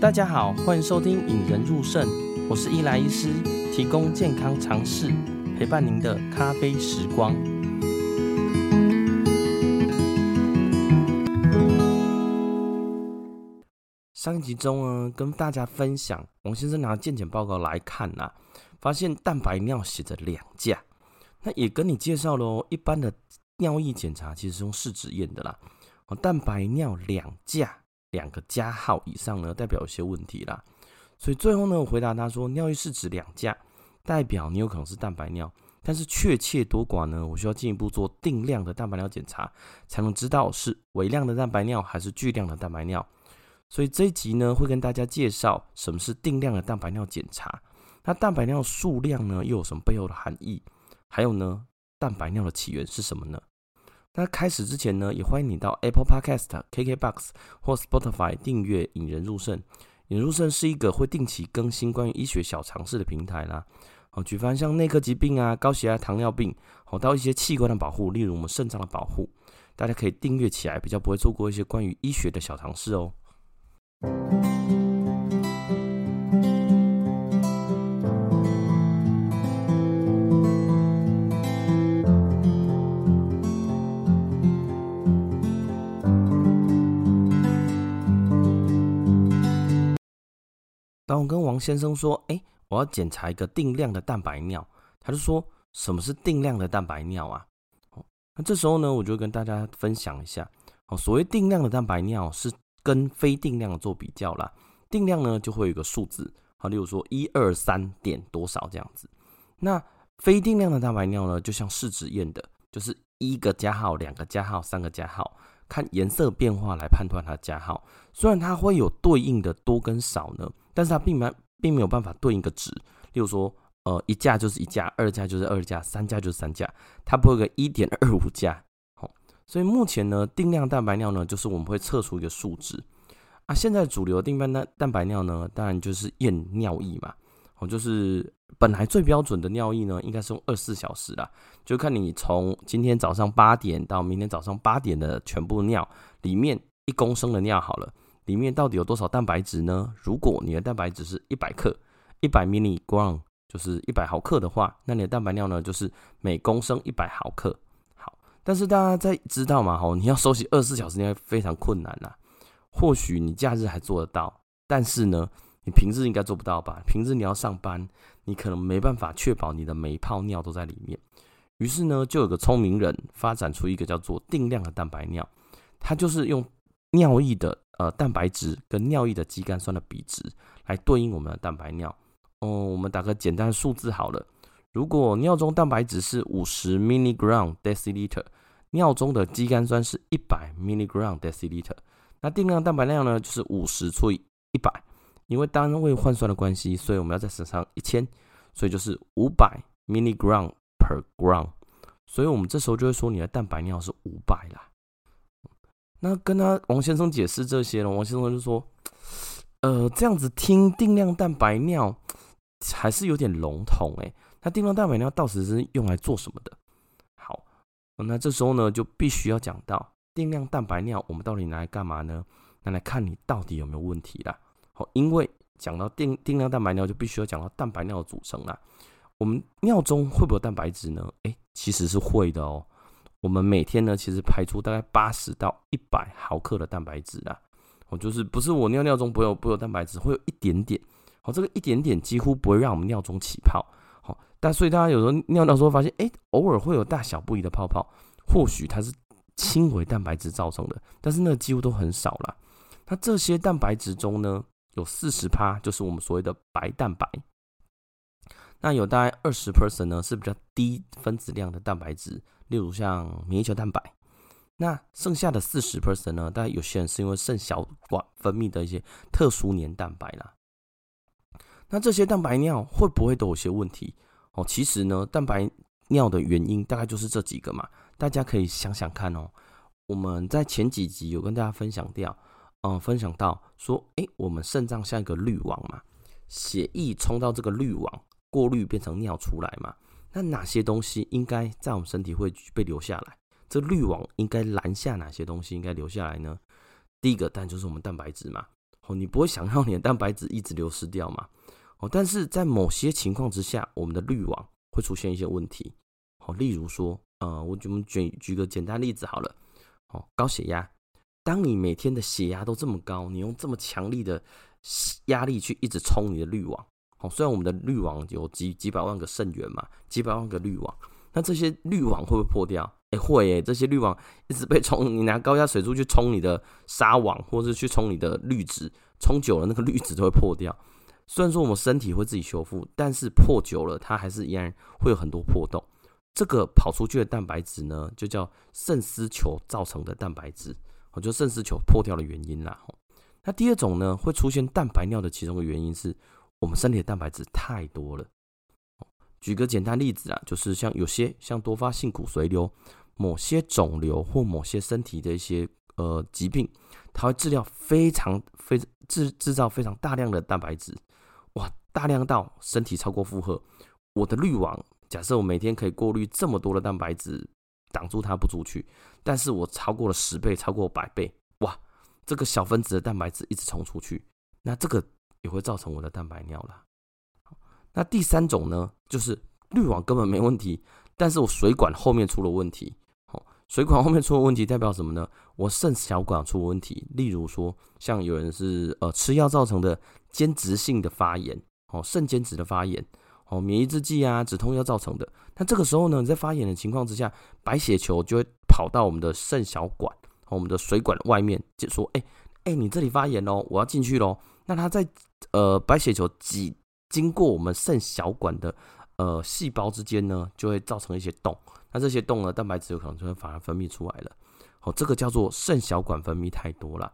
大家好，欢迎收听《引人入胜》，我是伊莱医师，提供健康常识，陪伴您的咖啡时光。上一集中呢，跟大家分享，王先生拿健检报告来看呐、啊，发现蛋白尿写着两价，那也跟你介绍了，一般的尿液检查其实是用试纸验的啦。哦，蛋白尿两价，两个加号以上呢，代表有些问题啦。所以最后呢，我回答他说，尿液试纸两价，代表你有可能是蛋白尿，但是确切多寡呢，我需要进一步做定量的蛋白尿检查，才能知道是微量的蛋白尿还是巨量的蛋白尿。所以这一集呢，会跟大家介绍什么是定量的蛋白尿检查，那蛋白尿数量呢，又有什么背后的含义？还有呢，蛋白尿的起源是什么呢？那开始之前呢，也欢迎你到 Apple Podcast、KKBox 或 Spotify 订阅《引人入胜》。《引人入胜》是一个会定期更新关于医学小常识的平台啦。好，举凡像内科疾病啊、高血压、糖尿病，好到一些器官的保护，例如我们肾脏的保护，大家可以订阅起来，比较不会错过一些关于医学的小常识哦。当我跟王先生说：“哎，我要检查一个定量的蛋白尿。”他就说：“什么是定量的蛋白尿啊？”，那这时候呢，我就跟大家分享一下。哦，所谓定量的蛋白尿是跟非定量做比较啦。定量呢就会有一个数字，好，例如说一二三点多少这样子。那非定量的蛋白尿呢，就像试纸验的，就是一个加号、两个加号、三个加号。看颜色变化来判断它的加号，虽然它会有对应的多跟少呢，但是它并没并没有办法对应个值。例如说，呃，一价就是一价，二价就是二价，三价就是三价，它不会有个一点二五价。好，所以目前呢，定量蛋白尿呢，就是我们会测出一个数值啊。现在主流的定量蛋蛋白尿呢，当然就是验尿液嘛。哦，就是本来最标准的尿液呢，应该是用二十四小时啦，就看你从今天早上八点到明天早上八点的全部尿里面一公升的尿好了，里面到底有多少蛋白质呢？如果你的蛋白质是一百克，一百 m i l i g r a m 就是一百毫克的话，那你的蛋白尿呢，就是每公升一百毫克。好，但是大家在知道嘛，吼，你要收集二十四小时，应该非常困难呐。或许你假日还做得到，但是呢，你平日应该做不到吧？平日你要上班，你可能没办法确保你的每一泡尿都在里面。于是呢，就有个聪明人发展出一个叫做定量的蛋白尿，它就是用尿液的呃蛋白质跟尿液的肌酐酸的比值来对应我们的蛋白尿。哦、我们打个简单的数字好了，如果尿中蛋白质是五十 milligram deciliter，尿中的肌酐酸是一百 milligram deciliter，那定量蛋白尿呢就是五十除以一百。因为单位换算的关系，所以我们要再乘上一千，所以就是五百 milligram per gram。所以我们这时候就会说你的蛋白尿是五百啦。那跟他王先生解释这些呢，王先生就说：“呃，这样子听定量蛋白尿还是有点笼统诶。那定量蛋白尿到底是用来做什么的？好，那这时候呢就必须要讲到定量蛋白尿，我们到底拿来干嘛呢？拿来看你到底有没有问题啦。好因为讲到定定量蛋白尿，就必须要讲到蛋白尿的组成啦。我们尿中会不会有蛋白质呢？诶，其实是会的哦。我们每天呢，其实排出大概八十到一百毫克的蛋白质啦。哦，就是不是我尿尿中不会有不有蛋白质，会有一点点。好，这个一点点几乎不会让我们尿中起泡。好，但所以大家有时候尿尿时候发现，诶，偶尔会有大小不一的泡泡，或许它是轻微蛋白质造成的，但是那几乎都很少啦。那这些蛋白质中呢，有四十趴，就是我们所谓的白蛋白。那有大概二十 percent 呢，是比较低分子量的蛋白质，例如像免疫球蛋白。那剩下的四十 percent 呢，大概有些人是因为肾小管分泌的一些特殊黏蛋白啦。那这些蛋白尿会不会都有些问题？哦，其实呢，蛋白尿的原因大概就是这几个嘛，大家可以想想看哦。我们在前几集有跟大家分享掉。嗯，分享到说，哎、我们肾脏像一个滤网嘛，血液冲到这个滤网，过滤变成尿出来嘛。那哪些东西应该在我们身体会被留下来？这滤网应该拦下哪些东西应该留下来呢？第一个当然就是我们蛋白质嘛。哦，你不会想要你的蛋白质一直流失掉嘛？哦，但是在某些情况之下，我们的滤网会出现一些问题。哦，例如说，呃，我我们举举个简单例子好了。哦，高血压，当你每天的血压都这么高，你用这么强力的压力去一直冲你的滤网。哦，虽然我们的滤网有几几百万个肾源嘛，几百万个滤网，那这些滤网会不会破掉？哎，会哎，这些滤网一直被冲，你拿高压水柱去冲你的纱网，或是去冲你的滤纸，冲久了那个滤纸都会破掉。虽然说我们身体会自己修复，但是破久了它还是依然会有很多破洞。这个跑出去的蛋白质呢，就叫肾丝球造成的蛋白质，哦，就肾丝球破掉的原因啦。那第二种呢，会出现蛋白尿的其中的原因是我们身体的蛋白质太多了。举个简单例子啊，就是像有些像多发性骨髓瘤、某些肿瘤或某些身体的一些呃疾病，它会制造非常非制制造非常大量的蛋白质，哇，大量到身体超过负荷。我的滤网，假设我每天可以过滤这么多的蛋白质，挡住它不出去，但是我超过了十倍，超过百倍，哇，这个小分子的蛋白质一直冲出去，那这个也会造成我的蛋白尿了。那第三种呢，就是滤网根本没问题，但是我水管后面出了问题。哦，水管后面出了问题代表什么呢？我肾小管出了问题。例如说，像有人是呃吃药造成的间质性的发炎，哦，肾间质的发炎，哦，免疫制剂啊、止痛药造成的。那这个时候呢，你在发炎的情况之下，白血球就会跑到我们的肾小管，我们的水管外面，就说：“哎哎，你这里发炎喽，我要进去喽。”那它在呃白血球挤。经过我们肾小管的呃细胞之间呢，就会造成一些洞。那这些洞呢，蛋白质有可能就会反而分泌出来了。哦，这个叫做肾小管分泌太多了。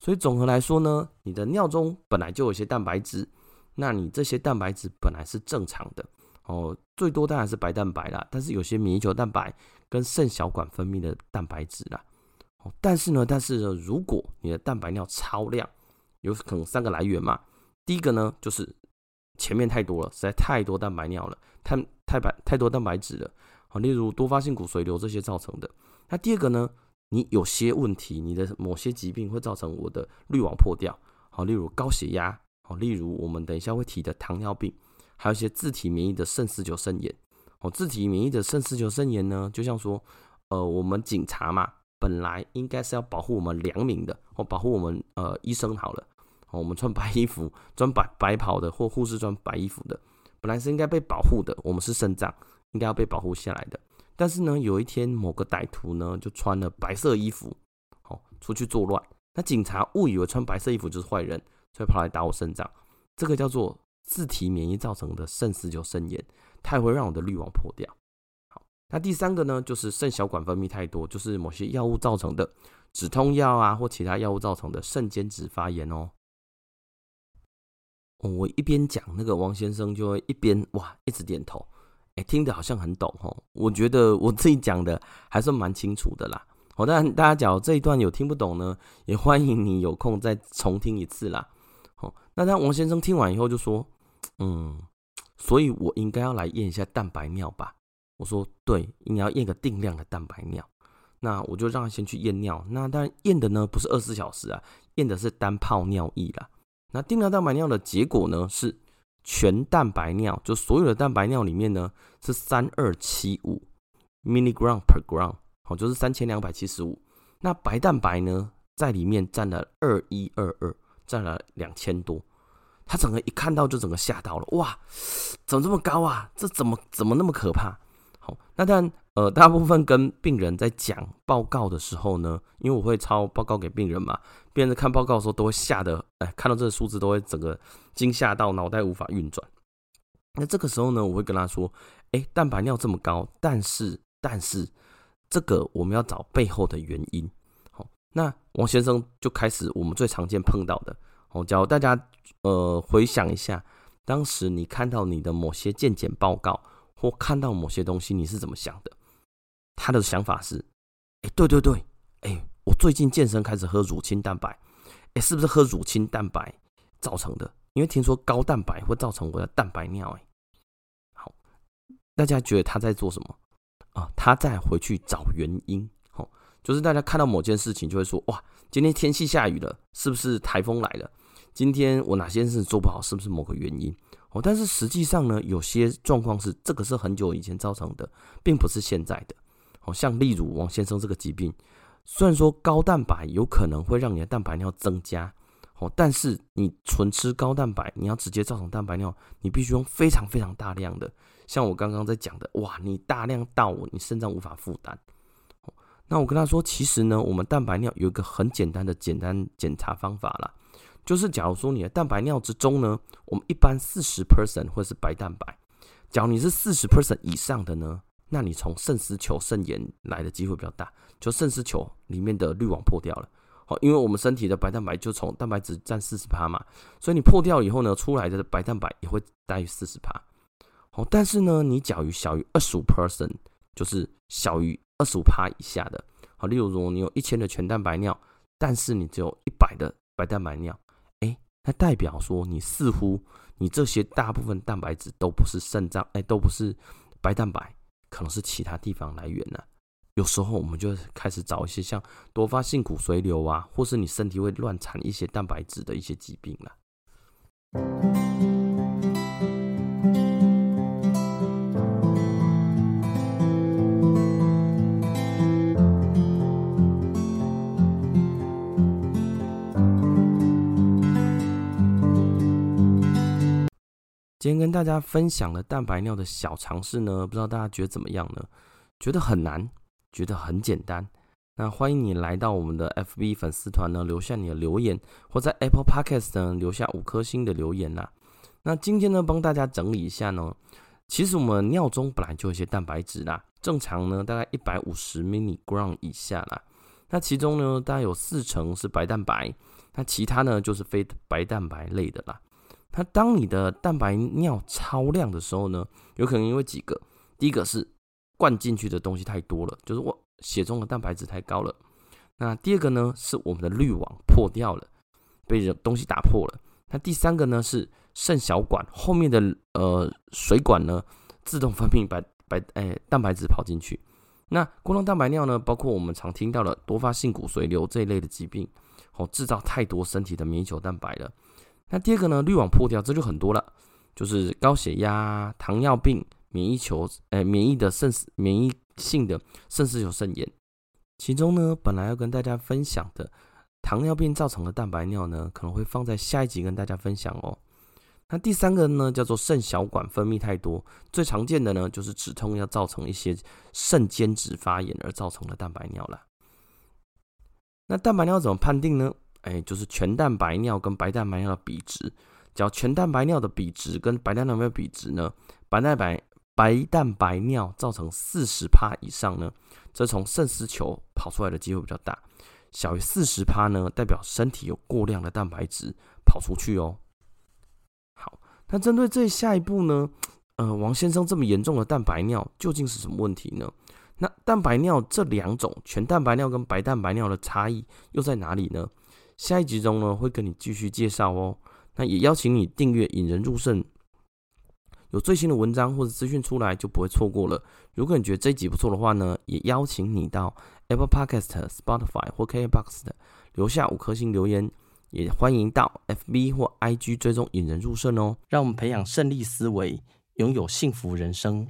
所以总和来说呢，你的尿中本来就有些蛋白质，那你这些蛋白质本来是正常的哦，最多当然是白蛋白啦，但是有些免疫球蛋白跟肾小管分泌的蛋白质啦。哦，但是呢，但是呢，如果你的蛋白尿超量，有可能三个来源嘛。第一个呢，就是前面太多了，实在太多蛋白尿了，太太白太多蛋白质了，好，例如多发性骨髓瘤这些造成的。那第二个呢，你有些问题，你的某些疾病会造成我的滤网破掉，好，例如高血压，好，例如我们等一下会提的糖尿病，还有一些自体免疫的肾丝球肾炎。哦，自体免疫的肾丝球肾炎呢，就像说，呃，我们警察嘛，本来应该是要保护我们良民的，哦，保护我们呃医生好了。我们穿白衣服，穿白白袍的，或护士穿白衣服的，本来是应该被保护的。我们是肾脏，应该要被保护下来的。但是呢，有一天某个歹徒呢，就穿了白色衣服，哦，出去作乱。那警察误以为穿白色衣服就是坏人，所以跑来打我肾脏。这个叫做自体免疫造成的肾丝球肾炎，它也会让我的滤网破掉。好，那第三个呢，就是肾小管分泌太多，就是某些药物造成的止痛药啊，或其他药物造成的肾间质发炎哦。我一边讲，那个王先生就会一边哇一直点头，哎，听得好像很懂哦。我觉得我自己讲的还算蛮清楚的啦。好，当然大家讲这一段有听不懂呢，也欢迎你有空再重听一次啦。好，那当王先生听完以后就说，嗯，所以我应该要来验一下蛋白尿吧？我说对，你要验个定量的蛋白尿。那我就让他先去验尿。那当然验的呢不是二十四小时啊，验的是单泡尿液啦。那定量蛋白尿的结果呢，是全蛋白尿，就所有的蛋白尿里面呢是三二七五 milligram per gram，好，就是三千两百七十五。那白蛋白呢，在里面占了二一二二，占了两千多。他整个一看到就整个吓到了，哇，怎么这么高啊？这怎么怎么那么可怕？好，那但。呃，大部分跟病人在讲报告的时候呢，因为我会抄报告给病人嘛，病人看报告的时候都会吓得，哎，看到这个数字都会整个惊吓到脑袋无法运转。那这个时候呢，我会跟他说，哎，蛋白尿这么高，但是但是这个我们要找背后的原因。好，那王先生就开始我们最常见碰到的，好，教大家呃回想一下，当时你看到你的某些健检报告或看到某些东西，你是怎么想的？他的想法是，哎，对对对，哎，我最近健身开始喝乳清蛋白，哎，是不是喝乳清蛋白造成的？因为听说高蛋白会造成我的蛋白尿，哎，好，大家觉得他在做什么啊？他在回去找原因，哦，就是大家看到某件事情就会说，哇，今天天气下雨了，是不是台风来了？今天我哪些事做不好，是不是某个原因？哦，但是实际上呢，有些状况是这个是很久以前造成的，并不是现在的。哦，像例如王先生这个疾病，虽然说高蛋白有可能会让你的蛋白尿增加，哦，但是你纯吃高蛋白，你要直接造成蛋白尿，你必须用非常非常大量的。像我刚刚在讲的，哇，你大量到你肾脏无法负担。那我跟他说，其实呢，我们蛋白尿有一个很简单的简单检查方法啦，就是假如说你的蛋白尿之中呢，我们一般四十 percent 会是白蛋白，假如你是四十 percent 以上的呢，那你从肾丝球肾炎来的机会比较大，就肾丝球里面的滤网破掉了。好，因为我们身体的白蛋白就从蛋白质占四十趴嘛，所以你破掉以后呢，出来的白蛋白也会大于四十趴。好，但是呢，你假如小于二十五 percent，就是小于二十五趴以下的，好，例如说你有一千的全蛋白尿，但是你只有一百的白蛋白尿，那代表说你似乎你这些大部分蛋白质都不是肾脏，哎，都不是白蛋白，可能是其他地方来源呢。有时候我们就开始找一些像多发性骨髓瘤啊，或是你身体会乱产一些蛋白质的一些疾病了。今天跟大家分享的蛋白尿的小常识呢，不知道大家觉得怎么样呢？觉得很难，觉得很简单？那欢迎你来到我们的 FB 粉丝团呢，留下你的留言，或在 Apple Podcast 呢留下五颗星的留言啦。那今天呢，帮大家整理一下呢，其实我们尿中本来就有些蛋白质啦，正常呢大概一百五十 milligram 以下啦。那其中呢，大概有四成是白蛋白，那其他呢就是非白蛋白类的啦。那当你的蛋白尿超量的时候呢，有可能因为几个，第一个是灌进去的东西太多了，就是我血中的蛋白质太高了。那第二个呢，是我们的滤网破掉了，被这东西打破了。那第三个呢，是肾小管后面的呃水管呢自动分泌白白哎蛋白质跑进去。那过量蛋白尿呢，包括我们常听到的多发性骨髓瘤这一类的疾病，哦，制造太多身体的免疫球蛋白了。那第二个呢，滤网破掉，这就很多了，就是高血压、糖尿病、免疫球，哎，免疫的肾，免疫性的肾丝球肾炎。其中呢，本来要跟大家分享的糖尿病造成的蛋白尿呢，可能会放在下一集跟大家分享哦。那第三个呢，叫做肾小管分泌太多，最常见的呢，就是止痛要造成一些肾间质发炎而造成的蛋白尿了。那蛋白尿怎么判定呢？哎，就是全蛋白尿跟白蛋白尿的比值，只要全蛋白尿的比值跟白蛋白尿比值呢，白蛋白白蛋白尿造成四十趴以上呢，则从肾丝球跑出来的机会比较大；小于四十趴呢，代表身体有过量的蛋白质跑出去哦。好，那针对这下一步呢，呃，王先生这么严重的蛋白尿究竟是什么问题呢？那蛋白尿这两种全蛋白尿跟白蛋白尿的差异又在哪里呢？下一集中呢，会跟你继续介绍哦。那也邀请你订阅《引人入胜》，有最新的文章或者资讯出来就不会错过了。如果你觉得这一集不错的话呢，也邀请你到 Apple Podcast、Spotify 或 KBox 的留下五颗星留言。也欢迎到 FB 或 IG 追踪《引人入胜》哦。让我们培养胜利思维，拥有幸福人生。